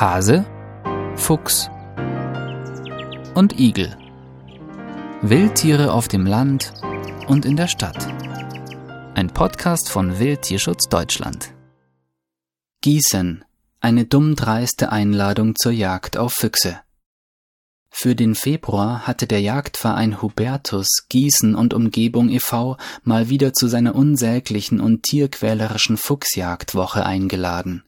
Hase, Fuchs und Igel. Wildtiere auf dem Land und in der Stadt. Ein Podcast von Wildtierschutz Deutschland. Gießen. Eine dummdreiste Einladung zur Jagd auf Füchse. Für den Februar hatte der Jagdverein Hubertus Gießen und Umgebung e.V. mal wieder zu seiner unsäglichen und tierquälerischen Fuchsjagdwoche eingeladen.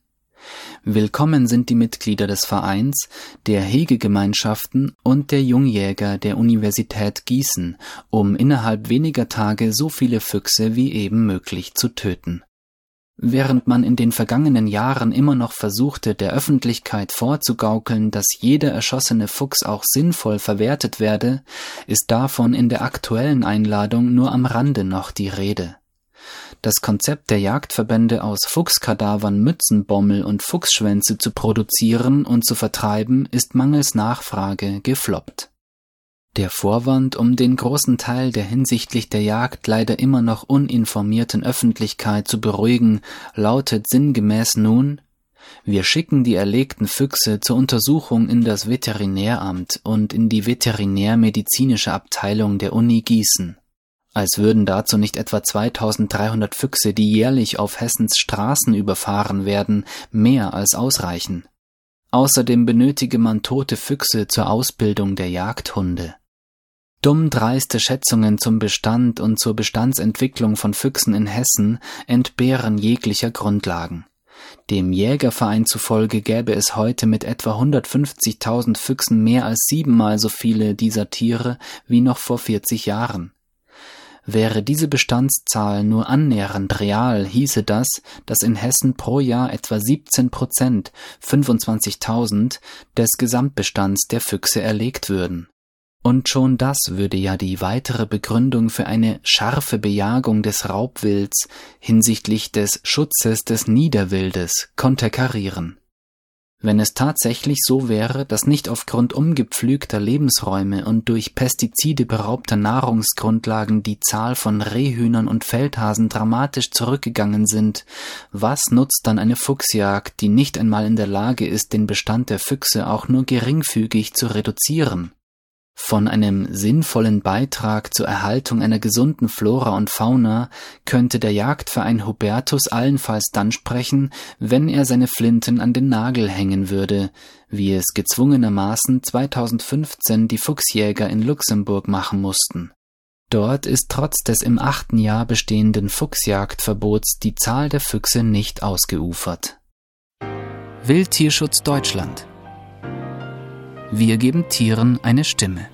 Willkommen sind die Mitglieder des Vereins, der Hegegemeinschaften und der Jungjäger der Universität Gießen, um innerhalb weniger Tage so viele Füchse wie eben möglich zu töten. Während man in den vergangenen Jahren immer noch versuchte, der Öffentlichkeit vorzugaukeln, dass jeder erschossene Fuchs auch sinnvoll verwertet werde, ist davon in der aktuellen Einladung nur am Rande noch die Rede. Das Konzept der Jagdverbände aus Fuchskadavern Mützenbommel und Fuchsschwänze zu produzieren und zu vertreiben, ist mangels Nachfrage gefloppt. Der Vorwand, um den großen Teil der hinsichtlich der Jagd leider immer noch uninformierten Öffentlichkeit zu beruhigen, lautet sinngemäß nun wir schicken die erlegten Füchse zur Untersuchung in das Veterinäramt und in die veterinärmedizinische Abteilung der Uni Gießen. Als würden dazu nicht etwa 2300 Füchse, die jährlich auf Hessens Straßen überfahren werden, mehr als ausreichen. Außerdem benötige man tote Füchse zur Ausbildung der Jagdhunde. Dummdreiste Schätzungen zum Bestand und zur Bestandsentwicklung von Füchsen in Hessen entbehren jeglicher Grundlagen. Dem Jägerverein zufolge gäbe es heute mit etwa 150.000 Füchsen mehr als siebenmal so viele dieser Tiere wie noch vor 40 Jahren. Wäre diese Bestandszahl nur annähernd real, hieße das, dass in Hessen pro Jahr etwa 17 Prozent, 25.000, des Gesamtbestands der Füchse erlegt würden. Und schon das würde ja die weitere Begründung für eine scharfe Bejagung des Raubwilds hinsichtlich des Schutzes des Niederwildes konterkarieren. Wenn es tatsächlich so wäre, dass nicht aufgrund umgepflügter Lebensräume und durch Pestizide beraubter Nahrungsgrundlagen die Zahl von Rehhühnern und Feldhasen dramatisch zurückgegangen sind, was nutzt dann eine Fuchsjagd, die nicht einmal in der Lage ist, den Bestand der Füchse auch nur geringfügig zu reduzieren? Von einem sinnvollen Beitrag zur Erhaltung einer gesunden Flora und Fauna könnte der Jagdverein Hubertus allenfalls dann sprechen, wenn er seine Flinten an den Nagel hängen würde, wie es gezwungenermaßen 2015 die Fuchsjäger in Luxemburg machen mussten. Dort ist trotz des im achten Jahr bestehenden Fuchsjagdverbots die Zahl der Füchse nicht ausgeufert. Wildtierschutz Deutschland wir geben Tieren eine Stimme.